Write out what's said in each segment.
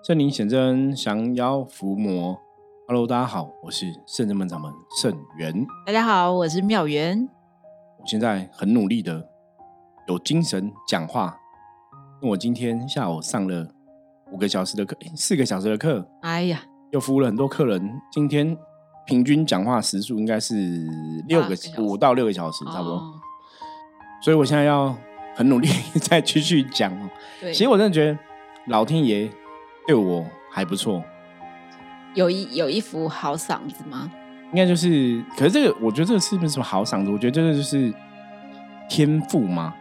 圣灵显真，降妖伏魔。Hello，大家好，我是圣人门掌门圣元。大家好，我是妙元。我现在很努力的有精神讲话，我今天下午上了五个小时的课，四个小时的课，哎呀，又服务了很多客人。今天平均讲话时数应该是六个五到六个小时，差不多。哦所以我现在要很努力再继续讲其实我真的觉得老天爷对我还不错，有一有一副好嗓子吗？应该就是，可是这个我觉得这个是不是什么好嗓子？我觉得这个就是天赋嘛。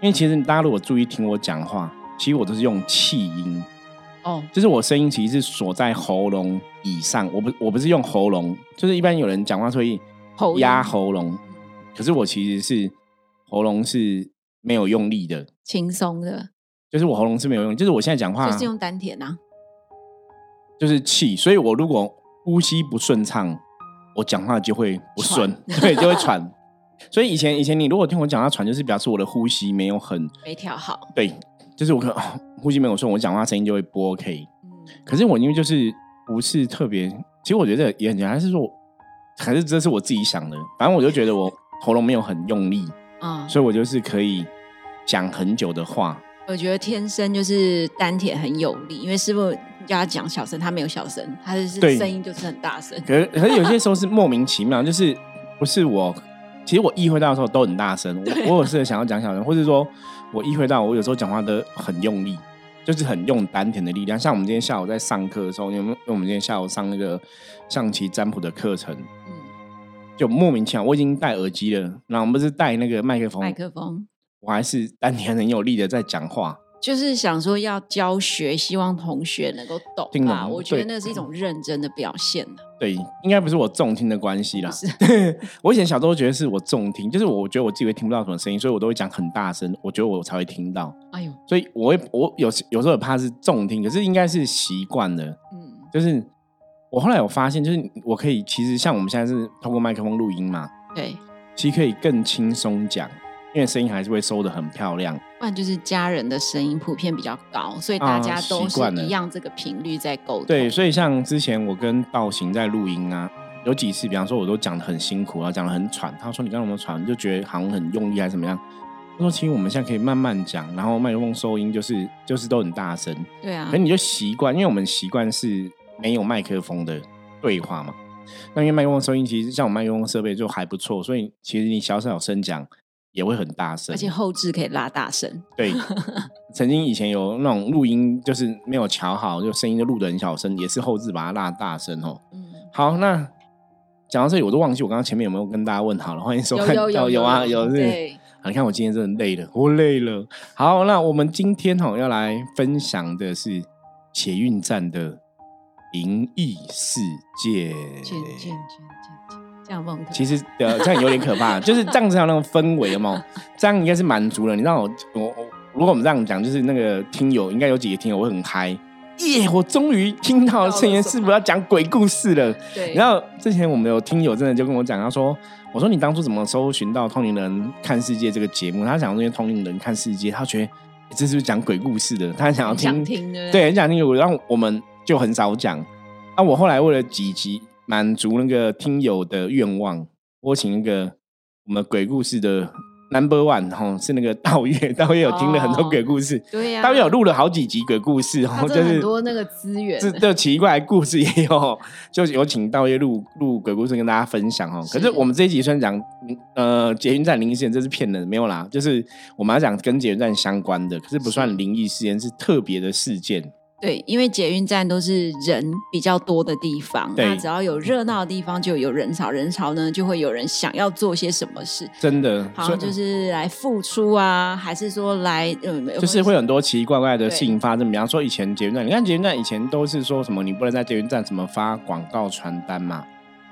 因为其实大家如果注意听我讲话，其实我都是用气音，哦，就是我声音其实是锁在喉咙以上，我不我不是用喉咙，就是一般有人讲话会喉音压喉咙，可是我其实是喉咙是没有用力的，轻松的，就是我喉咙是没有用，就是我现在讲话就是用丹田啊。就是气，所以我如果呼吸不顺畅，我讲话就会不顺，对，就会喘。所以以前以前你如果听我讲话喘，就是表示我的呼吸没有很没调好。对，就是我可能、哦呼吸没有顺，我讲话声音就会不 OK。嗯，可是我因为就是不是特别，其实我觉得也很简单，还是说还是这是我自己想的，反正我就觉得我 喉咙没有很用力，啊、所以我就是可以讲很久的话。我觉得天生就是丹田很有力，因为师傅叫他讲小声，他没有小声，他就是对声音就是很大声。可是可是有些时候是莫名其妙，就是不是我，其实我意会到的时候都很大声，我 我有时候想要讲小声，或者说我意会到我有时候讲话都很用力，就是很用丹田的力量。像我们今天下午在上课的时候，因为因为我们今天下午上那个象棋占卜的课程，嗯，就莫名其妙，我已经戴耳机了，然后我们不是戴那个麦克风，麦克风我还是丹田很有力的在讲话。就是想说要教学，希望同学能够懂听懂。我觉得那是一种认真的表现呢。对，应该不是我重听的关系啦 我以前小时候觉得是我重听，就是我觉得我自己会听不到什么声音，所以我都会讲很大声，我觉得我才会听到。哎呦，所以我会我有时有时候也怕是重听，可是应该是习惯了。嗯，就是我后来有发现，就是我可以其实像我们现在是通过麦克风录音嘛，对，其实可以更轻松讲，因为声音还是会收的很漂亮。不然就是家人的声音普遍比较高，所以啊大家都是一样这个频率在沟通。对，所以像之前我跟道行在录音啊，有几次，比方说我都讲的很辛苦，然后讲的很喘，他说你刚刚有没有喘？就觉得好像很用力还是怎么样？他说其实我们现在可以慢慢讲，然后麦克风收音就是就是都很大声，对啊可，你就习惯，因为我们习惯是没有麦克风的对话嘛。那因为麦克风收音其实像我麦克风设备就还不错，所以其实你小小声讲也会很大声，而且后置可以拉大声。对，曾经以前有那种录音，就是没有调好，就声音就录的很小声，也是后置把它拉大声哦。嗯，好，那讲到这里，我都忘记我刚刚前面有没有跟大家问好了，欢迎收看。有有啊，有是。对，啊，你看我今天真的累了，我累了。好，那我们今天哦、要来分享的是捷运站的灵异事件。渐渐渐渐渐，这样问其实呃，这样有点可怕，就是这样子有那种氛围嘛，这样应该是满足了。你让我我我，如果我们这样讲，就是那个听友应该有几个听友会很嗨，耶！我终于听到圣严师傅要讲鬼故事了。对，然后之前我们有听友真的就跟我讲，他说：“我说你当初怎么搜寻到《通灵人看世界》这个节目？”他讲说，因为《通灵人看世界》，他觉得、诶这是不是讲鬼故事的，他想要很听想听对很想听，然后我们就很少讲。啊，我后来为了几集满足那个听友的愿望，我请那个我们鬼故事的 Number One 哈，是那个 道月，道月有听了很多哦鬼故事，对呀，道月有录了好几集鬼故事哦，就是很多那个资源。这这奇怪的故事也有，就有请道月录录鬼故事跟大家分享哦。可是我们这一集虽然讲呃捷运站灵异事件，这是骗人，没有啦，就是我们要讲跟捷运站相关的，可是不算是。灵异事件，是特别的事件。对，因为捷运站都是人比较多的地方，那只要有热闹的地方，就有人潮，人潮呢就会有人想要做些什么事，真的，好像就是来付出啊，还是说来嗯，就是会有很多奇奇怪怪的事情发生。比方说以前捷运站，你看捷运站以前都是说什么，你不能在捷运站什么发广告传单嘛，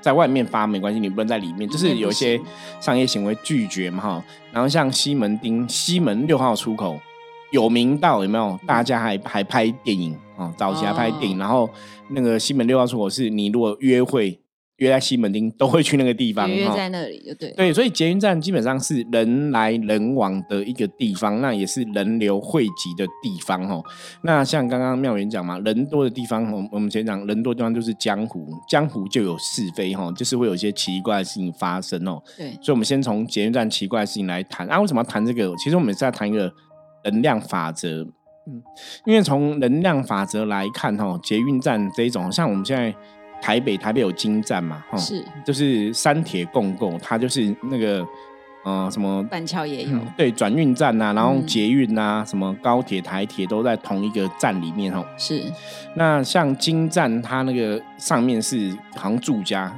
在外面发没关系，你不能在里面，就是有一些商业行为拒绝嘛哈。然后像西门町西门六号出口有名到有没有？大家还还拍电影啊、哦，早期还拍电影，哦然后那个西门六号出口是你如果约会约在西门町都会去那个地方哈。约在那里就对。对，所以捷运站基本上是人来人往的一个地方，那也是人流汇集的地方哦。那像刚刚妙元讲嘛，人多的地方，我我们先讲人多的地方就是江湖，江湖就有是非哈，就是会有一些奇怪的事情发生哦。对，所以我们先从捷运站奇怪的事情来谈啊。为什么要谈这个？其实我们是在谈一个能量法则。嗯，因为从能量法则来看哈，捷运站这一种，像我们现在。台北台北有金站嘛？哈，是，就是三铁共构，它就是那个，呃，什么板桥也有，对，转运站呐，然后捷运呐，什么高铁、台铁都在同一个站里面，哈，是。那像金站，它那个上面是好像住家，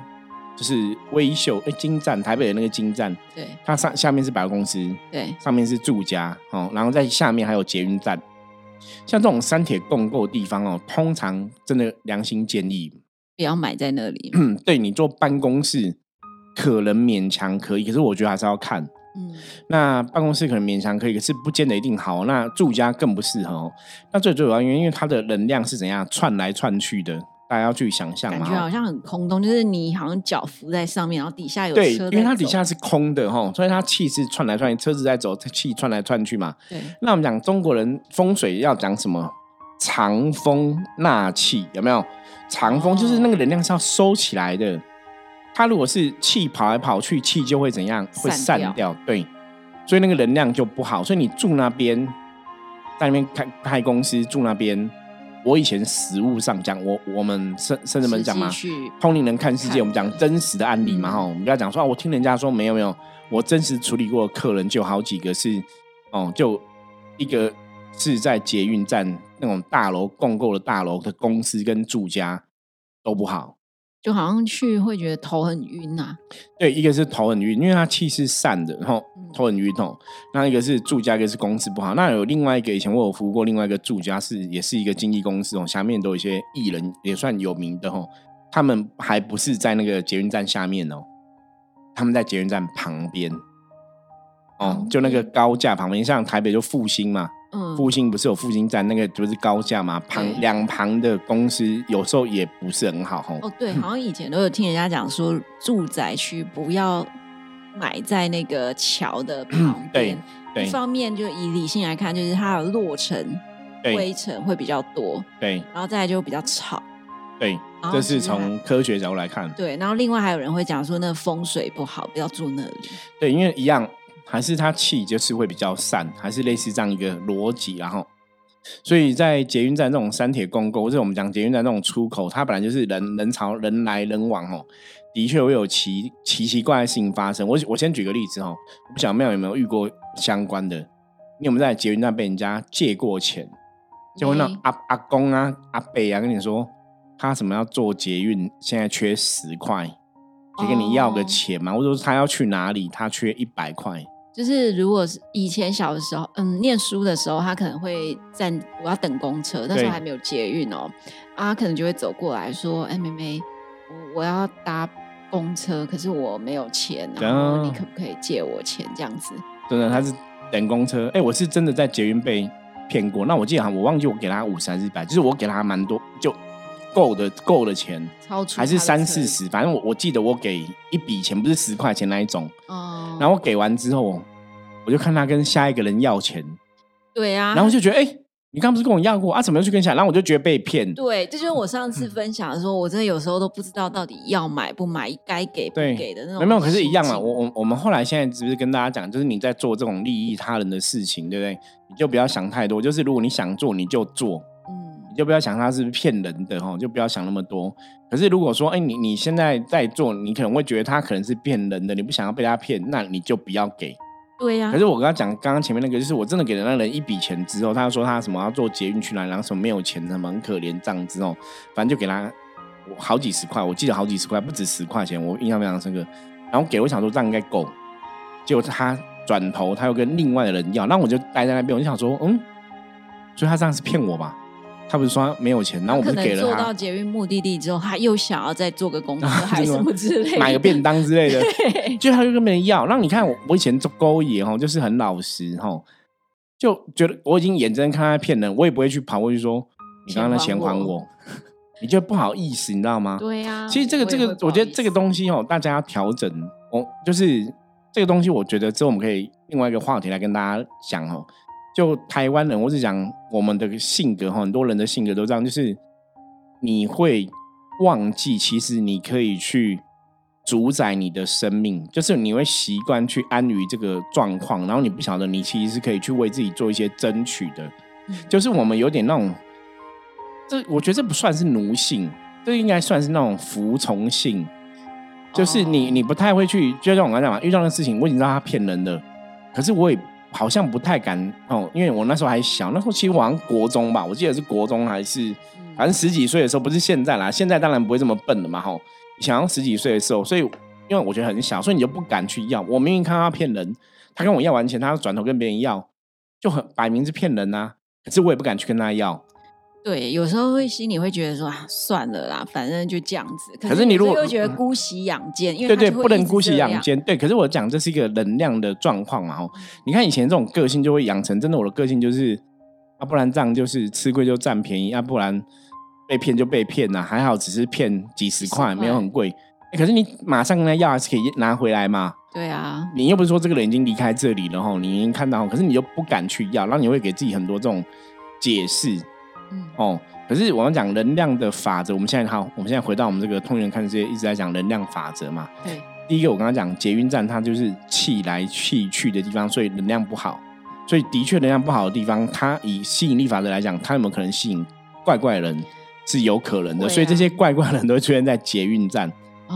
就是微秀，哎，金站台北的那个金站，对，它上下面是百货公司，对，上面是住家，哦，然后在下面还有捷运站，像这种三铁共构的地方哦，通常真的良心建议。不要买在那里。嗯，对你做办公室可能勉强可以，可是我觉得还是要看。嗯，那办公室可能勉强可以，可是不见得一定好。那住家更不适合。那最主要原因，因为它的能量是怎样串来串去的，大家要去想象嘛。感觉好像很空洞，就是你好像脚浮在上面，然后底下有对，因为它底下是空的哈，所以它气是窜来窜去，车子在走，气窜来窜去嘛。对。那我们讲中国人风水要讲什么？藏风纳气，有没有？藏风就是那个能量是要收起来的，它如果是气跑来跑去，气就会怎样？会散掉。对，所以那个能量就不好。所以你住那边，在那边开开公司住那边，我以前实物上讲，我我们甚甚至们讲嘛，通灵人看世界，我们讲真实的案例嘛哈，我们不要讲说，我听人家说没有没有，我真实处理过的客人就好几个是，哦，就一个。是在捷运站那种大楼共购的大楼的公司跟住家都不好，就好像去会觉得头很晕呐。对，一个是头很晕，因为它气是散的，然后头很晕哦。那一个是住家，一个是公司不好。那有另外一个，以前我有服务过另外一个住家，是也是一个经纪公司哦，下面都有一些艺人，也算有名的哦。他们还不是在那个捷运站下面哦，他们在捷运站旁边哦，就那个高架旁边，像台北就复兴嘛。复兴不是有复兴站，那个就是高架嘛，旁两旁的公司有时候也不是很好哦，对，好像以前都有听人家讲说，住宅区不要买在那个桥的旁边。对，一方面就以理性来看，就是它的落尘、灰尘会比较多。对，然后再来就比较吵。对，这是从科学角度来看。对，然后另外还有人会讲说，那风水不好，不要住那里。对，因为一样。还是它气就是会比较散，还是类似这样一个逻辑，然后，所以在捷运站这种三铁共构，或者我们讲捷运站这种出口，它本来就是人人潮人来人往哦，的确会有奇奇奇怪的事情发生。我我先举个例子哦，我不晓得庙有没有遇过相关的，你有没有在捷运站被人家借过钱？就会那阿阿公啊阿伯啊跟你说，他什么要做捷运，现在缺十块，就跟你要个钱嘛，或者说他要去哪里，他缺一百块。就是如果是以前小的时候，嗯，念书的时候，他可能会站，我要等公车，那时候还没有捷运哦，啊，可能就会走过来说：“哎，妹妹，我我要搭公车，可是我没有钱，然后你可不可以借我钱？”这样子，真的，他是等公车。哎，我是真的在捷运被骗过。那我记得哈，我忘记我给他五十还是一百，就是我给他蛮多，就够的够的钱，超出还是三四十，反正我我记得我给一笔钱，不是十块钱那一种。哦，然后我给完之后，我就看他跟下一个人要钱。对啊，然后就觉得，哎，你刚不是跟我要过啊？怎么又去跟下？然后我就觉得被骗。对，这就是我上次分享的时候，我真的有时候都不知道到底要买不买，该给不给的那种。没有，可是一样啊。我我我们后来现在只是跟大家讲，就是你在做这种利益他人的事情，对不对？你就不要想太多，就是如果你想做，你就做。你就不要想他是骗人的哈，就不要想那么多。可是如果说，哎，你你现在在做，你可能会觉得他可能是骗人的，你不想要被他骗，那你就不要给。对呀。可是我跟他讲，刚刚前面那个，就是我真的给了那人一笔钱之后，他说他什么要做捷运去哪，然后什么没有钱，什么很可怜这样之后，反正就给他好几十块，我记得好几十块，不止十块钱，我印象非常深刻。然后给我想说这样应该够，结果他转头他又跟另外的人要，那我就待在那边，我就想说，嗯，所以他这样是骗我吧？他不是说没有钱，然后我们给了他。做到捷运目的地之后，他又想要再做个公司，还是什么之类，买个便当之类的，就他就跟别人要。那你看我，我以前做勾引哈，就是很老实哈，就觉得我已经眼睁看他骗人，我也不会去跑过去说你刚刚的钱还我。你就不好意思，你知道吗？对呀。其实这个这个，我觉得这个东西哦，大家要调整我，就是这个东西，我觉得之后我们可以另外一个话题来跟大家讲哦。就台湾人，我是讲我们的性格哈，很多人的性格都这样，就是你会忘记，其实你可以去。主宰你的生命，就是你会习惯去安于这个状况，然后你不晓得你其实是可以去为自己做一些争取的。就是我们有点那种，这我觉得这不算是奴性，这应该算是那种服从性。就是你你不太会去，就像我刚才讲嘛，遇到的事情我已经知道他骗人的，可是我也好像不太敢哦，因为我那时候还小，那时候其实好像国中吧，我记得是国中还是反正十几岁的时候，不是现在啦，现在当然不会这么笨了嘛，吼。想要十几岁的时候，所以因为我觉得很小，所以你就不敢去要。我明明看他骗人，他跟我要完钱，他转头跟别人要，就很摆明是骗人呐。可是我也不敢去跟他要。对，有时候会心里会觉得说啊，算了啦，反正就这样子。可是你如果又觉得姑息养奸，因为对对，不能姑息养奸。对，可是我讲这是一个能量的状况嘛。哦，你看以前这种个性就会养成，真的我的个性就是，要不然这样就是吃亏就占便宜，要不然。被骗就被骗呐，还好只是骗几十块，没有很贵。可是你马上跟他要还是可以拿回来嘛？对啊，你又不是说这个人已经离开这里了哈，你已经看到，可是你又不敢去要，然后你会给自己很多这种解释。嗯哦，可是我们讲能量的法则，我们现在好，我们现在回到我们这个通源看世界，一直在讲能量法则嘛。对，第一个我刚刚讲捷运站，它就是气来气去的地方，所以能量不好。所以的确能量不好的地方，它以吸引力法则来讲，它有没有可能吸引怪怪人？是有可能的，所以这些怪怪的人都会出现在捷运站，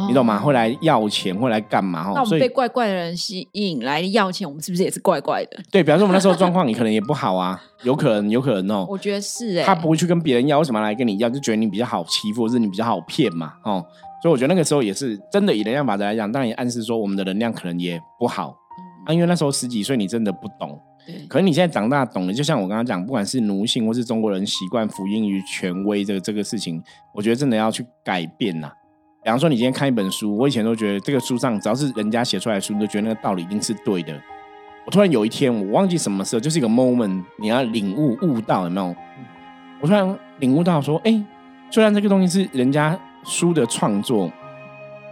你懂吗？会来要钱，会来干嘛？那我们被怪怪的人吸引来要钱，我们是不是也是怪怪的？对，比方说我们那时候状况，你可能也不好啊，有可能，有可能哦。我觉得是哎，他不会去跟别人要，为什么来跟你要？就觉得你比较好欺负，或是你比较好骗嘛？哦，所以我觉得那个时候也是真的以能量法则来讲，当然也暗示说我们的能量可能也不好啊，因为那时候十几岁，你真的不懂。可是你现在长大懂了，就像我刚刚讲，不管是奴性或是中国人习惯服膺于权威这个这个事情，我觉得真的要去改变呐。比方说，你今天看一本书，我以前都觉得这个书上只要是人家写出来的书，都觉得那个道理一定是对的。我突然有一天，我忘记什么时候，就是一个 moment，你要领悟悟到有没有？我突然领悟到说，哎，虽然这个东西是人家书的创作。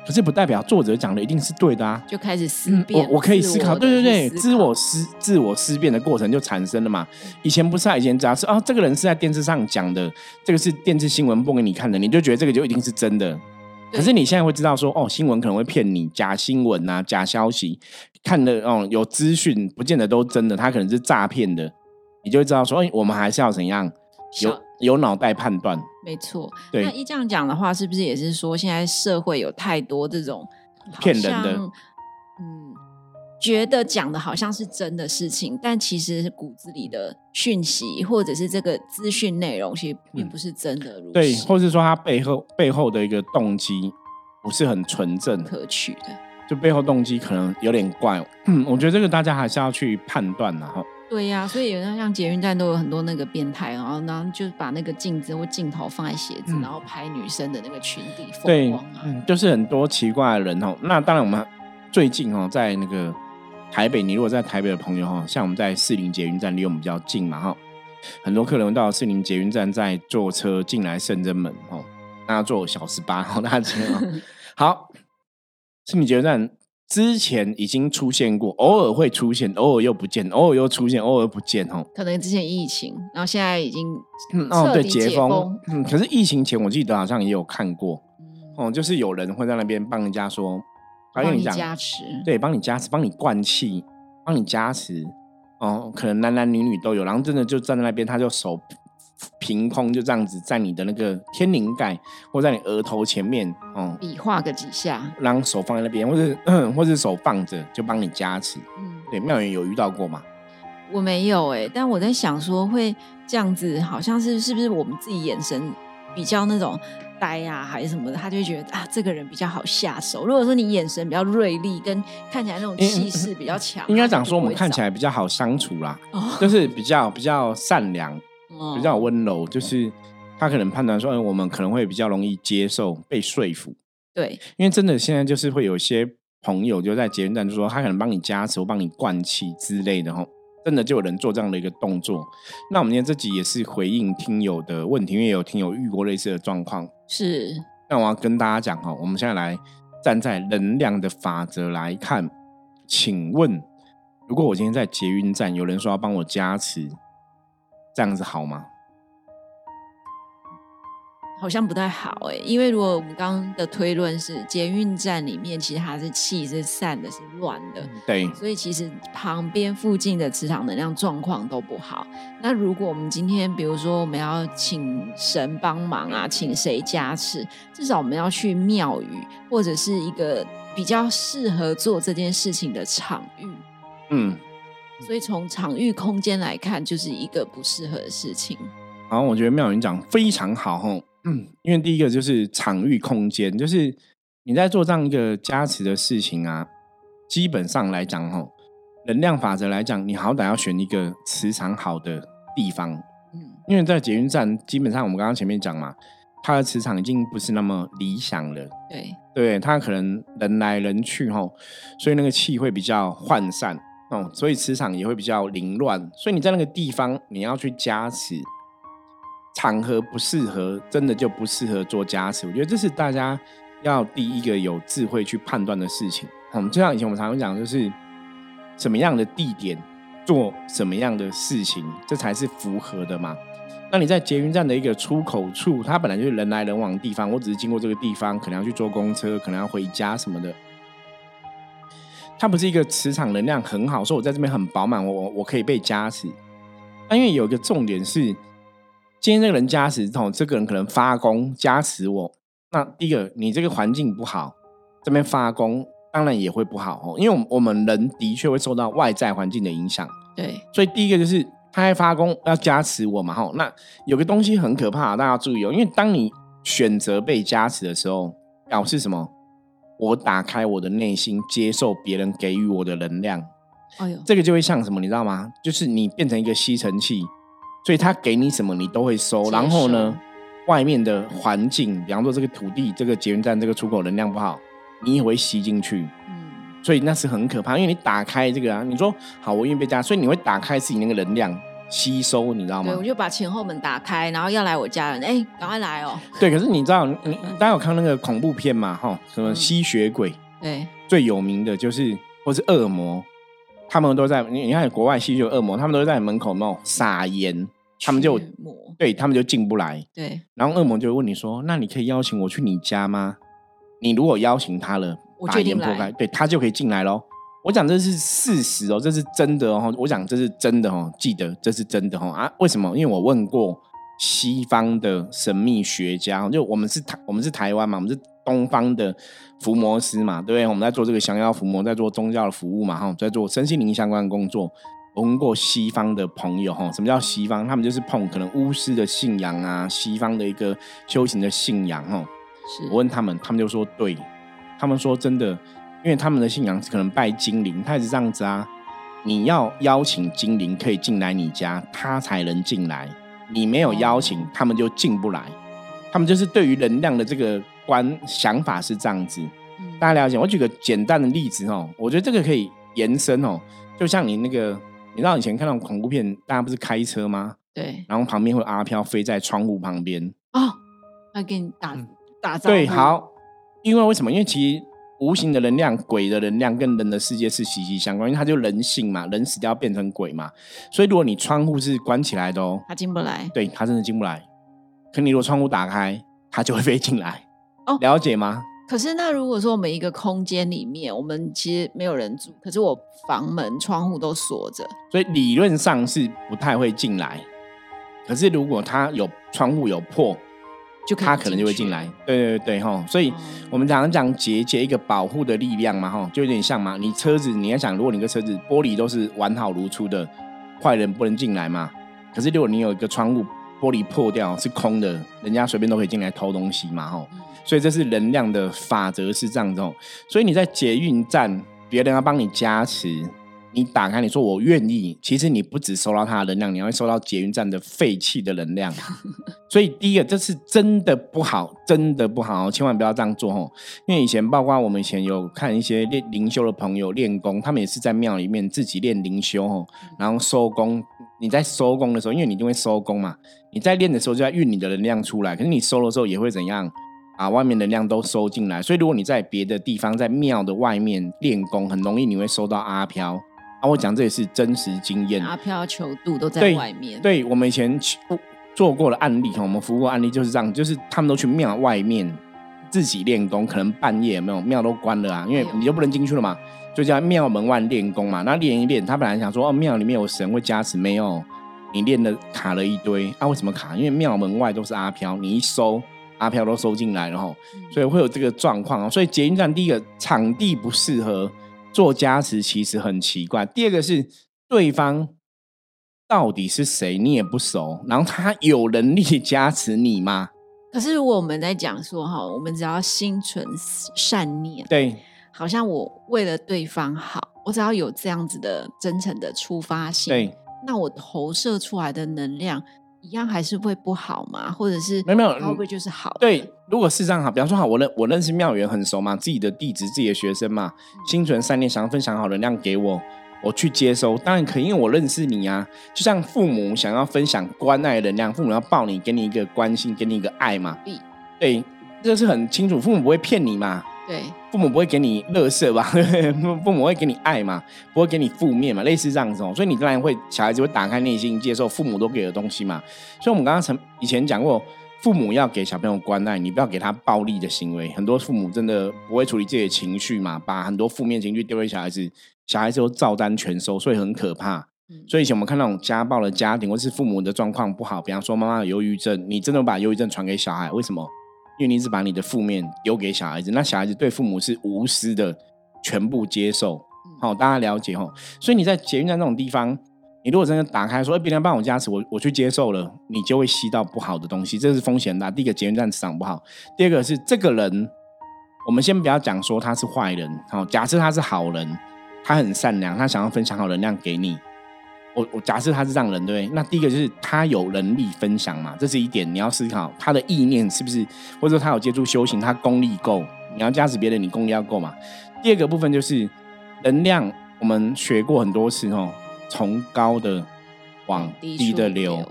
可是不代表作者讲的一定是对的啊！就开始思辨，我我可以思考，对对对，自我思自我思辨的过程就产生了嘛。以前不是啊，以前只要是啊，这个人是在电视上讲的，这个是电视新闻播给你看的，你就觉得这个就一定是真的。可是你现在会知道说，哦，新闻可能会骗你，假新闻啊，假消息，看的哦，有资讯不见得都真的，他可能是诈骗的，你就会知道说，哎，我们还是要怎样有。有脑袋判断，没错。那一这样讲的话，是不是也是说，现在社会有太多这种骗人的？嗯，觉得讲的好像是真的事情，但其实骨子里的讯息或者是这个资讯内容，其实并不是真的。对，或是说他背后背后的一个动机不是很纯正可取的，就背后动机可能有点怪。嗯，我觉得这个大家还是要去判断的哈。对呀，所以有像捷运站都有很多那个变态，然后然后就把那个镜子或镜头放在鞋子，然后拍女生的那个裙底风光啊，就是很多奇怪的人哦。那当然，我们最近哦，在那个台北，你如果在台北的朋友哈，像我们在四林捷运站离我们比较近嘛哈，很多客人到四林捷运站在坐车进来圣真门哦，那坐小十八哦，大家 好，士林捷运站。之前已经出现过，偶尔会出现，偶尔又不见，偶尔又出现，偶尔不见，哦。可能之前疫情，然后现在已经哦对解封，嗯，可是疫情前我记得好像也有看过，哦，就是有人会在那边帮人家说，帮你加持，对，帮你加持，帮你灌气，帮你加持，哦，可能男男女女都有，然后真的就站在那边，他就手。凭空就这样子在你的那个天灵盖，或在你额头前面，哦，比划个几下，然后手放在那边，或者或者手放着，就帮你加持。嗯，对，妙远有遇到过吗？我没有哎，但我在想说会这样子，好像是是不是我们自己眼神比较那种呆呀，还是什么的，他就会觉得啊，这个人比较好下手。如果说你眼神比较锐利，跟看起来那种气势比较强，应该讲说我们看起来比较好相处啦，就是比较比较善良。比较温柔，就是他可能判断说，我们可能会比较容易接受被说服。对，因为真的现在就是会有一些朋友就在捷运站就说，他可能帮你加持，帮你灌气之类的哈。真的就有人做这样的一个动作。那我们今天这集也是回应听友的问题，因为有听友遇过类似的状况。是，那我要跟大家讲哈，我们现在来站在能量的法则来看，请问，如果我今天在捷运站，有人说要帮我加持，这样子好吗？好像不太好哎，因为如果我们刚刚的推论是捷运站里面其实它是气是散的，是乱的，对，所以其实旁边附近的磁场能量状况都不好。那如果我们今天比如说我们要请神帮忙啊，请谁加持，至少我们要去庙宇或者是一个比较适合做这件事情的场域。嗯，所以从场域空间来看，就是一个不适合的事情。好，我觉得妙云讲非常好吼。嗯，因为第一个就是场域空间，就是你在做这样一个加持的事情啊，基本上来讲，哈，能量法则来讲，你好歹要选一个磁场好的地方。嗯，因为在捷运站，基本上我们刚刚前面讲嘛，它的磁场已经不是那么理想了。对，对，它可能人来人去，哈，所以那个气会比较涣散，哦，所以磁场也会比较凌乱。所以你在那个地方，你要去加持。场合不适合，真的就不适合做加持。我觉得这是大家要第一个有智慧去判断的事情。嗯，就像以前我们常常讲，就是什么样的地点做什么样的事情，这才是符合的嘛。那你在捷运站的一个出口处，它本来就是人来人往的地方，我只是经过这个地方，可能要去坐公车，可能要回家什么的。它不是一个磁场能量很好，说我在这边很饱满，我我可以被加持。那因为有一个重点是。今天这个人加持，哦，这个人可能发功加持我。那第一个，你这个环境不好，这边发功当然也会不好哦。因为，我我们人的确会受到外在环境的影响。对，所以第一个就是他在发功要加持我嘛，吼。那有个东西很可怕，大家要注意哦。因为当你选择被加持的时候，表示什么？我打开我的内心，接受别人给予我的能量。哎呦，这个就会像什么，你知道吗？就是你变成一个吸尘器。所以他给你什么，你都会收。然后呢，外面的环境，比方说这个土地、这个捷运站、这个出口能量不好，你也会吸进去。嗯，所以那是很可怕，因为你打开这个啊，你说好，我愿意被加，所以你会打开自己那个能量吸收，你知道吗？对，我就把前后门打开，然后要来我家人，哎，赶快来哦。对，可是你知道，你大家有看那个恐怖片嘛？哈，什么吸血鬼？对，最有名的就是或是恶魔。他们都在你你看国外吸血恶魔，他们都在门口那种撒盐，他们就对他们就进不来。对，然后恶魔就会问你说：“那你可以邀请我去你家吗？”你如果邀请他了，把盐破开，对他就可以进来喽。我讲这是事实哦，这是真的哦。我讲这是真的哦，记得这是真的哦啊！为什么？因为我问过西方的神秘学家，就我们是台我们是台湾嘛，我们是。东方的伏魔师嘛，对不对？我们在做这个降妖伏魔，在做宗教的服务嘛，哈，在做身心灵相关的工作。我问过西方的朋友，哈，什么叫西方？他们就是碰可能巫师的信仰啊，西方的一个修行的信仰，哈。是我问他们，他们就说对，他们说真的，因为他们的信仰可能拜精灵，他也是这样子啊。你要邀请精灵可以进来你家，他才能进来。你没有邀请，他们就进不来。他们就是对于能量的这个。观想法是这样子，大家了解。我举个简单的例子哦，我觉得这个可以延伸哦。就像你那个，你知道以前看那种恐怖片，大家不是开车吗？对。然后旁边会阿飘飞在窗户旁边哦，他给你打打招呼。对，好。因为为什么？因为其实无形的能量、鬼的能量跟人的世界是息息相关，因为它就人性嘛，人死掉变成鬼嘛。所以如果你窗户是关起来的哦，他进不来。对他真的进不来。可你如果窗户打开，他就会飞进来。哦，了解吗？可是那如果说我们一个空间里面，我们其实没有人住，可是我房门、窗户都锁着，所以理论上是不太会进来。可是如果他有窗户有破，就他可能就会进来。对对对哈，所以我们常常讲结结一个保护的力量嘛哈，就有点像嘛。你车子你要想，如果你个车子玻璃都是完好如初的，坏人不能进来嘛。可是如果你有一个窗户玻璃破掉是空的，人家随便都可以进来偷东西嘛吼。所以这是能量的法则是这样子哦，所以你在捷运站，别人要帮你加持，你打开，你说我愿意，其实你不只收到他的能量，你会收到捷运站的废气的能量。所以第一个，这是真的不好，真的不好，千万不要这样做哦。因为以前，包括我们以前有看一些练灵修的朋友练功，他们也是在庙里面自己练灵修哦，然后收工。你在收工的时候，因为你一定会收工嘛，你在练的时候就在运你的能量出来，可是你收的时候也会怎样？把外面能量都收进来，所以如果你在别的地方，在庙的外面练功，很容易你会收到阿飘。啊，我讲这也是真实经验。阿飘求度都在外面。对，我们以前做过的案例，我们服务过案例就是这样，就是他们都去庙外面自己练功，可能半夜没有庙都关了啊，因为你就不能进去了嘛，就在庙门外练功嘛。那练一练，他本来想说哦，庙里面有神会加持，没有，你练的卡了一堆。啊，为什么卡？因为庙门外都是阿飘，你一收。阿飘都收进来，然后所以会有这个状况哦。所以捷运站第一个场地不适合做加持，其实很奇怪。第二个是对方到底是谁，你也不熟，然后他有能力加持你吗？可是如果我们在讲说哈，我们只要心存善念，对，好像我为了对方好，我只要有这样子的真诚的出发性，对，那我投射出来的能量。一样还是会不好吗？或者是没有没有，会不会就是好？对，如果是这样好，比方说好，我认我认识妙缘很熟嘛，自己的弟子、自己的学生嘛，心存善念，想要分享好能量给我，我去接收，当然可以，因为我认识你啊。就像父母想要分享关爱能量，父母要抱你，给你一个关心，给你一个爱嘛。对，这是很清楚，父母不会骗你嘛。对，父母不会给你乐色吧？父母会给你爱嘛？不会给你负面嘛？类似这样子哦，所以你当然会小孩子会打开内心接受父母都给的东西嘛。所以我们刚刚曾以前讲过，父母要给小朋友关爱，你不要给他暴力的行为。很多父母真的不会处理自己的情绪嘛，把很多负面情绪丢给小孩子，小孩子都照单全收，所以很可怕。所以以前我们看那种家暴的家庭，或是父母的状况不好，比方说妈妈有忧郁症，你真的把忧郁症传给小孩，为什么？因为你是把你的负面丢给小孩子，那小孩子对父母是无私的，全部接受。好，大家了解哦。所以你在捷运站这种地方，你如果真的打开说，哎，别人帮我加持，我我去接受了，你就会吸到不好的东西，这是风险大。第一个，捷运站磁场不好；第二个是这个人，我们先不要讲说他是坏人，好，假设他是好人，他很善良，他想要分享好能量给你。我我假设他是这样人，对不对？那第一个就是他有能力分享嘛，这是一点你要思考他的意念是不是，或者说他有接触修行，他功力够，你要加持别人，你功力要够嘛。第二个部分就是能量，我们学过很多次哦，从高的往低的流，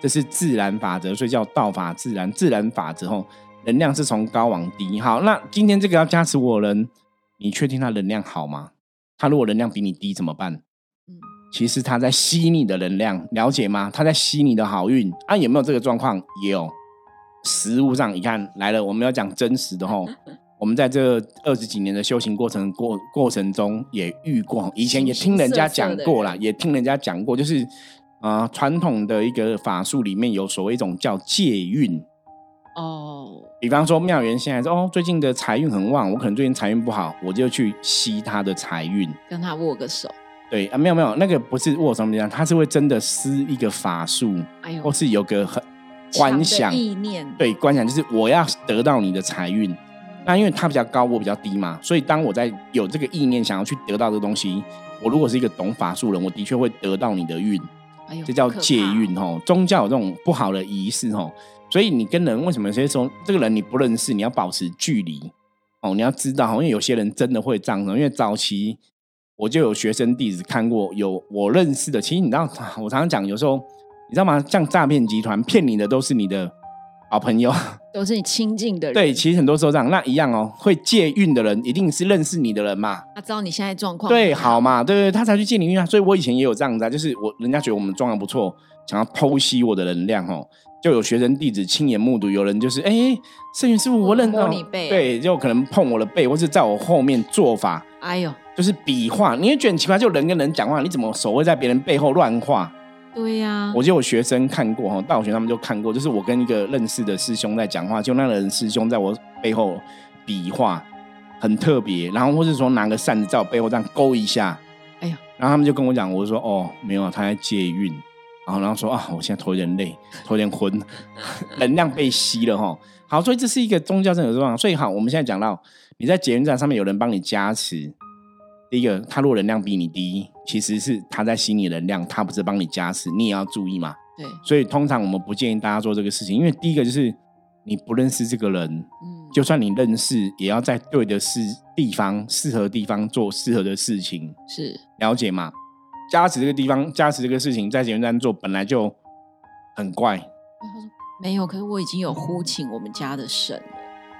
这是自然法则，所以叫道法自然。自然法则哦，能量是从高往低。好，那今天这个要加持我人，你确定他能量好吗？他如果能量比你低怎么办？其实他在吸你的能量，了解吗？他在吸你的好运啊？有没有这个状况？有。实物上，你看来了，我们要讲真实的吼。我们在这二十几年的修行过程过过程中，也遇过，以前也听人家讲过啦，也听人家讲过，就是啊，传统的一个法术里面有所谓一种叫借运哦。比方说妙缘现在说哦，最近的财运很旺，我可能最近财运不好，我就去吸他的财运，跟他握个手。对啊，没有没有，那个不是握手么样，他是会真的施一个法术，或是有个很观想意念，对，观想就是我要得到你的财运。那因为他比较高，我比较低嘛，所以当我在有这个意念想要去得到这个东西，我如果是一个懂法术人，我的确会得到你的运。哎这叫借运哦。宗教有这种不好的仪式哦，所以你跟人为什么有些说这个人你不认识，你要保持距离哦。你要知道因为有些人真的会这样，因为早期。我就有学生弟子看过，有我认识的。其实你知道，我常常讲，有时候你知道吗？像诈骗集团骗你的都是你的好朋友，都是你亲近的人。对，其实很多时候这样，那一样哦。会借运的人一定是认识你的人嘛？他知道你现在状况对好嘛？对对，他才去借你运啊。所以我以前也有这样子啊，就是我人家觉得我们状况不错，想要剖析我的能量哦，就有学生弟子亲眼目睹，有人就是哎，圣元师傅，我认到你背，对，就可能碰我的背，或是在我后面做法。哎呦。就是比划，你也觉得很奇怪，就人跟人讲话，你怎么手会在别人背后乱画？对呀，我就有学生看过哈，大学他们就看过，就是我跟一个认识的师兄在讲话，就那个人师兄在我背后比划，很特别，然后或是说拿个扇子在我背后这样勾一下，哎呀，然后他们就跟我讲，我说哦，没有，他在借运，然后然后说啊，我现在头有点累，头有点昏，能量被吸了哈。好，所以这是一个宗教上的状况，所以好，我们现在讲到你在捷运站上面有人帮你加持。第一个，他如果能量比你低，其实是他在吸你能量，他不是帮你加持，你也要注意嘛。对，所以通常我们不建议大家做这个事情，因为第一个就是你不认识这个人，嗯，就算你认识，也要在对的事地方、适合地方做适合的事情，是了解嘛？加持这个地方，加持这个事情，在节目站做本来就很怪。他说没有，可是我已经有呼请我们家的神了，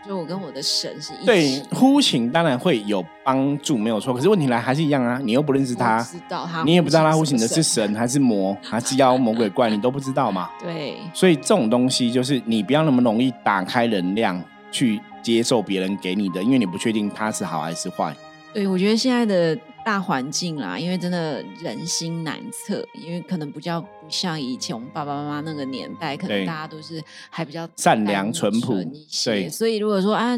就我跟我的神是一对。呼请当然会有帮助，没有错。可是问题来还是一样啊，你又不认识他，知道他，你也不知道他呼请的是神还是魔，还是妖魔鬼怪，你都不知道嘛。对，所以这种东西就是你不要那么容易打开能量去接受别人给你的，因为你不确定他是好还是坏。对，我觉得现在的大环境啦，因为真的人心难测，因为可能比较不像以前我们爸爸妈妈那个年代，可能大家都是还比较善良淳朴一些。对所以如果说啊，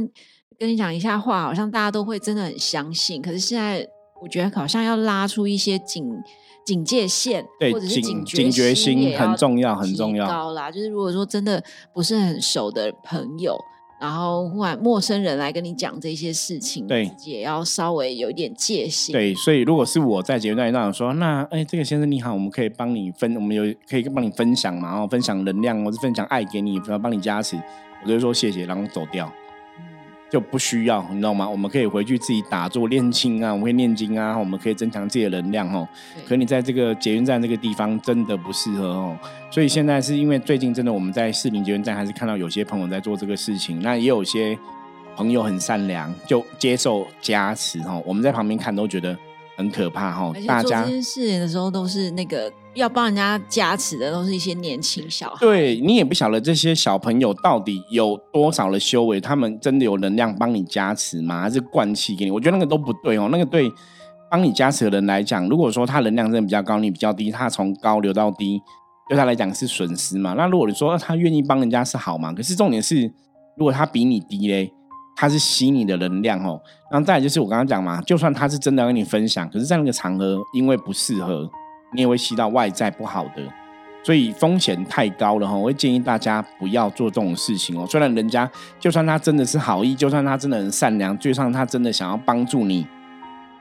跟你讲一下话，好像大家都会真的很相信。可是现在我觉得好像要拉出一些警警戒线，对或者是警警警觉心也很重要很重要高啦，就是如果说真的不是很熟的朋友。然后忽然陌生人来跟你讲这些事情，对自己也要稍微有一点戒心。对，所以如果是我在节目那里说，那哎，这个先生你好，我们可以帮你分，我们有可以帮你分享嘛，然后分享能量，或是分享爱给你，然后帮你加持，我就说谢谢，然后走掉。嗯就不需要，你知道吗？我们可以回去自己打坐练经啊，我们会念经啊，我们可以增强自己的能量哦。可你在这个捷运站这个地方真的不适合哦，所以现在是因为最近真的我们在士林捷运站还是看到有些朋友在做这个事情，那也有些朋友很善良，就接受加持哦。我们在旁边看都觉得很可怕哈而，且大家做这件事的时候，都是那个要帮人家加持的，都是一些年轻小孩。对你也不晓得这些小朋友到底有多少的修为，他们真的有能量帮你加持吗？还是灌气给你？我觉得那个都不对哦。那个对帮你加持的人来讲，如果说他能量真的比较高，你比较低，他从高流到低，对他来讲是损失嘛。那如果你说他愿意帮人家是好嘛？可是重点是，如果他比你低嘞，他是吸你的能量哦。然后再来就是我刚刚讲嘛，就算他是真的要跟你分享，可是在那个场合因为不适合，你也会吸到外在不好的。所以风险太高了哈，我会建议大家不要做这种事情哦。虽然人家就算他真的是好意，就算他真的很善良，就算他真的想要帮助你，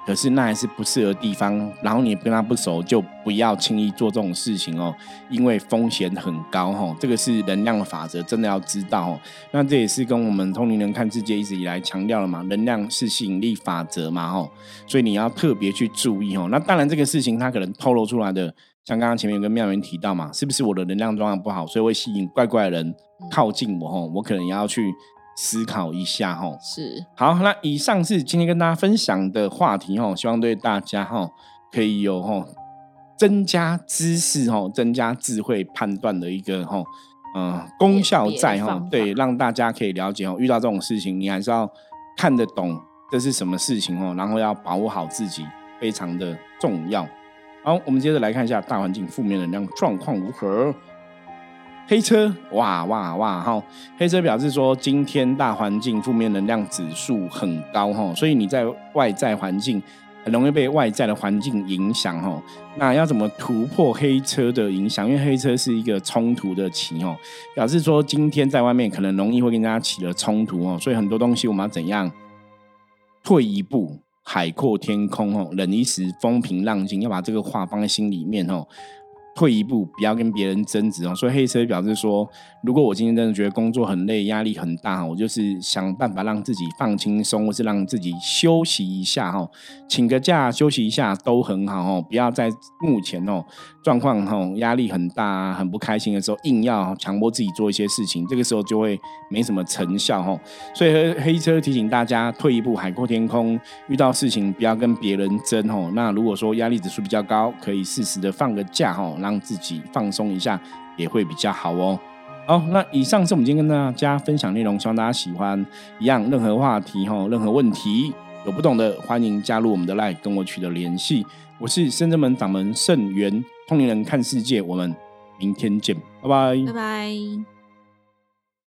可是那还是不适合地方。然后你跟他不熟，就不要轻易做这种事情哦，因为风险很高哈。这个是能量的法则，真的要知道哦。那这也是跟我们通灵人看世界一直以来强调了嘛，能量是吸引力法则嘛吼，所以你要特别去注意哦。那当然这个事情它可能透露出来的。像刚刚前面有跟妙元提到嘛，是不是我的能量状况不好，所以会吸引怪怪的人靠近我吼？我可能也要去思考一下吼。是好，那以上是今天跟大家分享的话题吼，希望对大家吼可以有吼增加知识吼、增加智慧判断的一个吼嗯功效在吼辨别的方法，对，让大家可以了解哦，遇到这种事情你还是要看得懂这是什么事情哦，然后要把握好自己，非常的重要。好，我们接着来看一下大环境负面能量状况如何。黑车，哇哇哇！哈，黑车表示说，今天大环境负面能量指数很高哈，所以你在外在环境很容易被外在的环境影响哈。那要怎么突破黑车的影响？因为黑车是一个冲突的棋哦，表示说今天在外面可能容易会跟大家起了冲突哦，所以很多东西我们要怎样退一步？海阔天空哦，忍一时风平浪静，要把这个话放在心里面哦。退一步，不要跟别人争执哦。所以黑车表示说，如果我今天真的觉得工作很累、压力很大，我就是想办法让自己放轻松，或是让自己休息一下哈，请个假休息一下都很好哦。不要在目前哦状况哈压力很大、很不开心的时候，硬要强迫自己做一些事情，这个时候就会没什么成效哈。所以黑黑车提醒大家，退一步，海阔天空。遇到事情不要跟别人争哦。那如果说压力指数比较高，可以适时的放个假哦，让自己放松一下，也会比较好哦。好，那以上是我们今天跟大家分享内容，希望大家喜欢。一样，任何话题哈，任何问题有不懂的，欢迎加入我们的 line 跟我取得联系。我是深圳门掌门盛元，通灵人看世界，我们明天见，拜拜拜拜。